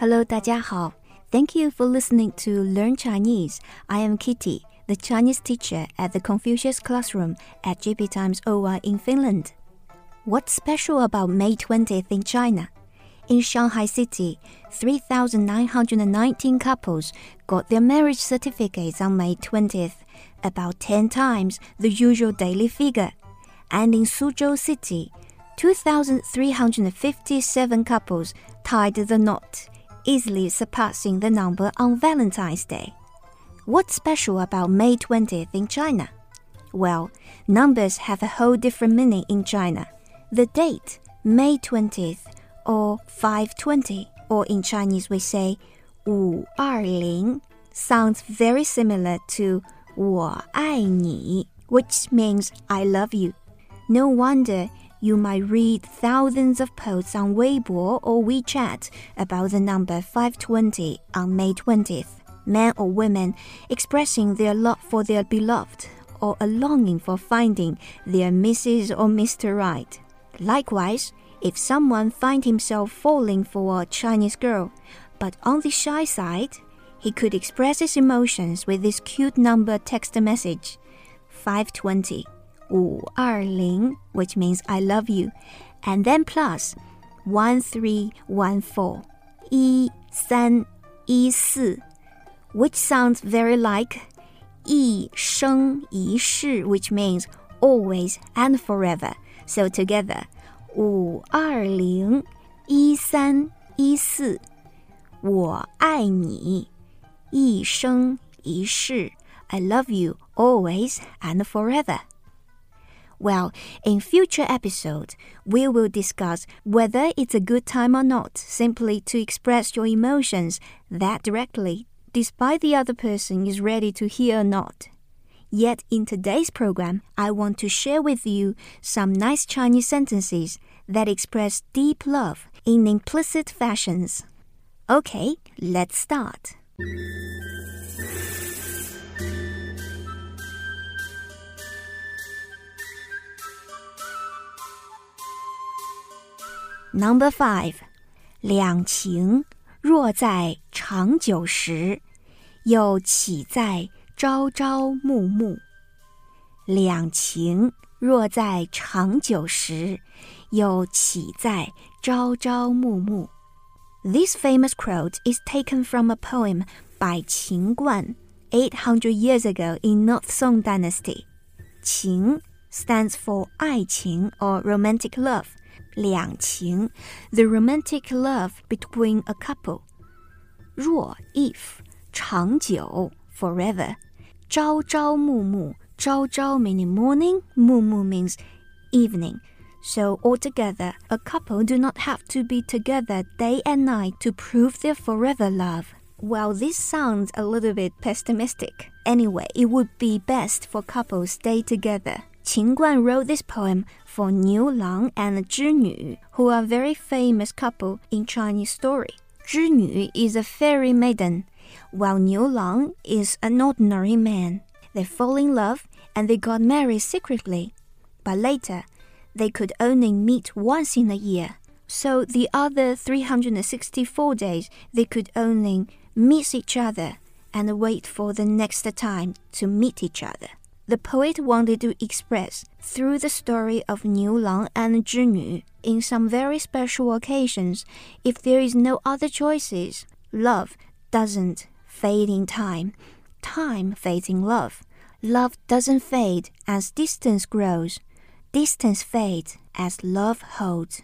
Hello，大家好。Thank you for listening to Learn Chinese. I am Kitty, the Chinese teacher at the Confucius Classroom at GB Times OY in Finland. What's special about May 20th in China? In Shanghai City, 3,919 couples got their marriage certificates on May 20th, about 10 times the usual daily figure. And in Suzhou City, 2,357 couples tied the knot easily surpassing the number on Valentine's Day. What's special about May 20th in China? Well, numbers have a whole different meaning in China. The date, May 20th, or 520, or in Chinese we say 520, sounds very similar to 我爱你, which means I love you. No wonder you might read thousands of posts on Weibo or WeChat about the number 520 on May 20th. Men or women expressing their love for their beloved or a longing for finding their Mrs. or Mr. Right. Likewise, if someone finds himself falling for a Chinese girl, but on the shy side, he could express his emotions with this cute number text message 520 五二零, which means I love you, and then plus one three one four, 一三一四, which sounds very like 一生一世, which means always and forever. So together, 五二零一三一四，我爱你，一生一世。I love you always and forever. Well, in future episodes, we will discuss whether it's a good time or not simply to express your emotions that directly, despite the other person is ready to hear or not. Yet in today's program, I want to share with you some nice Chinese sentences that express deep love in implicit fashions. Okay, let's start. Number five，两情若在长久时，又岂在朝朝暮暮？两情若在长久时，又岂在朝朝暮暮？This famous quote is taken from a poem by Qin Guan 800 years ago in North Song Dynasty. Qing stands for 爱情 or romantic love. 两情, the romantic love between a couple. 若 if 长久 forever. 朝朝暮暮朝朝 meaning morning, 暮暮 means evening. So altogether, a couple do not have to be together day and night to prove their forever love. Well, this sounds a little bit pessimistic. Anyway, it would be best for couples stay together. Qin Guan wrote this poem for Niu Lang and Zhi Nu, who are a very famous couple in Chinese story. Zhi Nu is a fairy maiden, while Niu Lang is an ordinary man. They fall in love and they got married secretly, but later they could only meet once in a year. So the other 364 days they could only miss each other and wait for the next time to meet each other the poet wanted to express through the story of Niu Lang and Zhi Nu in some very special occasions if there is no other choices. Love doesn't fade in time. Time fades in love. Love doesn't fade as distance grows. Distance fades as love holds.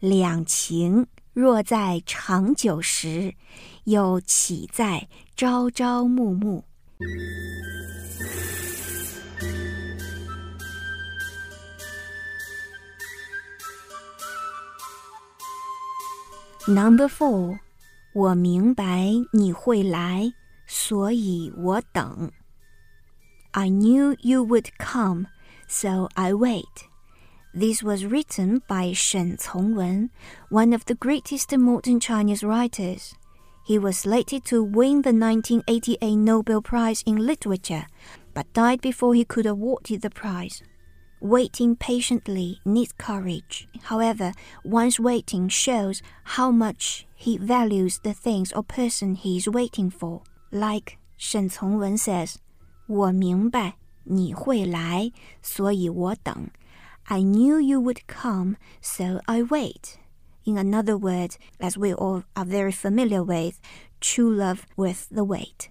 两情若在长久时，又岂在朝朝暮暮 ？Number four，我明白你会来，所以我等。I knew you would come, so I wait. This was written by Shen Congwen, one of the greatest modern Chinese writers. He was slated to win the 1988 Nobel Prize in Literature, but died before he could award the prize. Waiting patiently needs courage. However, one's waiting shows how much he values the things or person he is waiting for. Like Shen Congwen says, 我明白你会来，所以我等。I knew you would come, so I wait. In another word, as we all are very familiar with, true love with the wait.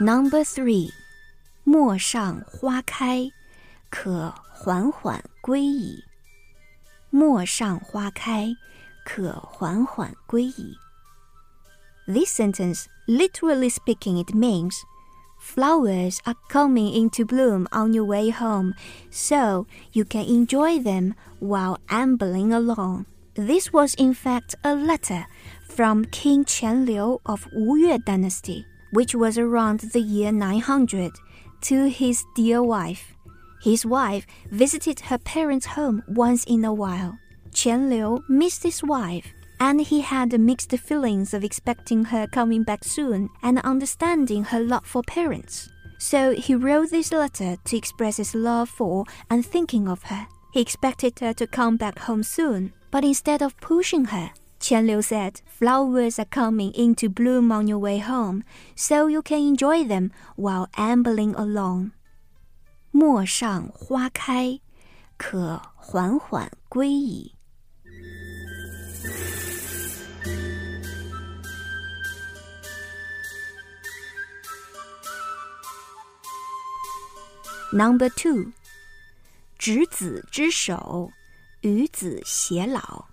Number three，陌上花开，可缓缓归矣。陌上花开，可缓缓归矣。This sentence, literally speaking, it means flowers are coming into bloom on your way home, so you can enjoy them while ambling along. This was in fact a letter from King Qianliu of Wu Yue dynasty which was around the year 900, to his dear wife. His wife visited her parents' home once in a while. Qian Liu missed his wife, and he had mixed feelings of expecting her coming back soon and understanding her love for parents. So he wrote this letter to express his love for and thinking of her. He expected her to come back home soon, but instead of pushing her, Qian Liu said, Flowers are coming into bloom on your way home, so you can enjoy them while ambling along. 陌上花开，可缓缓归矣。Number two，执子之手，与子偕老。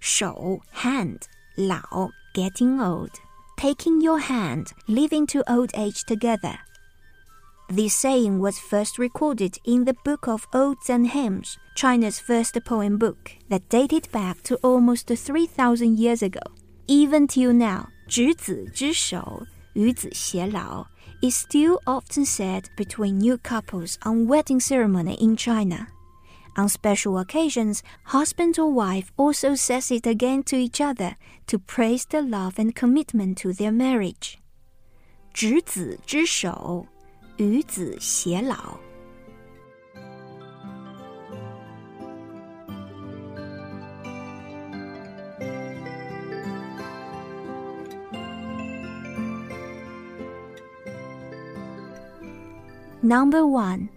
手 hand 老 getting old taking your hand living to old age together this saying was first recorded in the Book of Odes and Hymns, China's first poem book that dated back to almost 3,000 years ago. Even till now, 执子之手,与子偕老 is still often said between new couples on wedding ceremony in China. On special occasions, husband or wife also says it again to each other to praise the love and commitment to their marriage. 执子之手，与子偕老。Number one.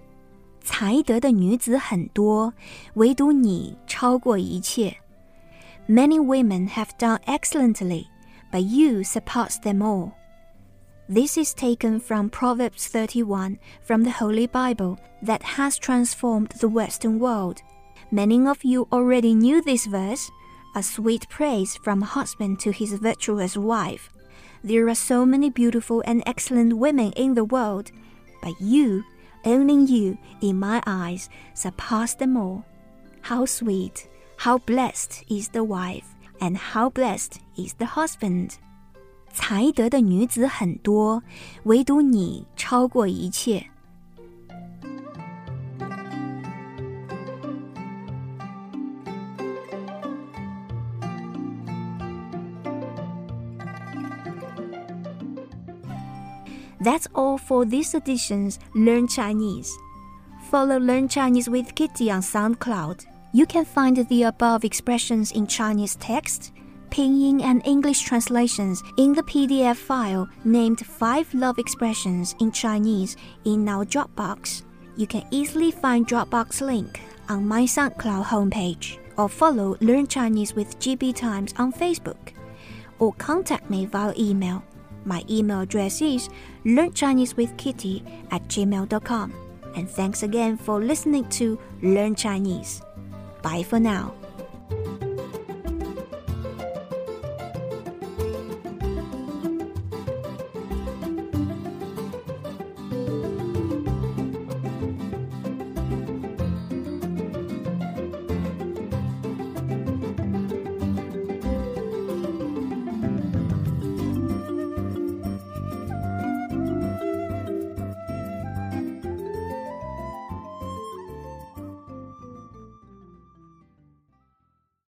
才德的女子很多，唯独你超过一切。Many women have done excellently, but you surpass them all. This is taken from Proverbs 31 from the Holy Bible that has transformed the Western world. Many of you already knew this verse, a sweet praise from a husband to his virtuous wife. There are so many beautiful and excellent women in the world, but you only you, in my eyes, surpass them all. How sweet, how blessed is the wife, and how blessed is the husband. 才德的女子很多，唯独你超过一切。 That's all for this edition's Learn Chinese. Follow Learn Chinese with Kitty on SoundCloud. You can find the above expressions in Chinese text, pinyin, and English translations in the PDF file named 5 Love Expressions in Chinese in our Dropbox. You can easily find Dropbox link on my SoundCloud homepage or follow Learn Chinese with GB Times on Facebook or contact me via email my email address is learnchinesewithkitty at gmail.com. And thanks again for listening to Learn Chinese. Bye for now.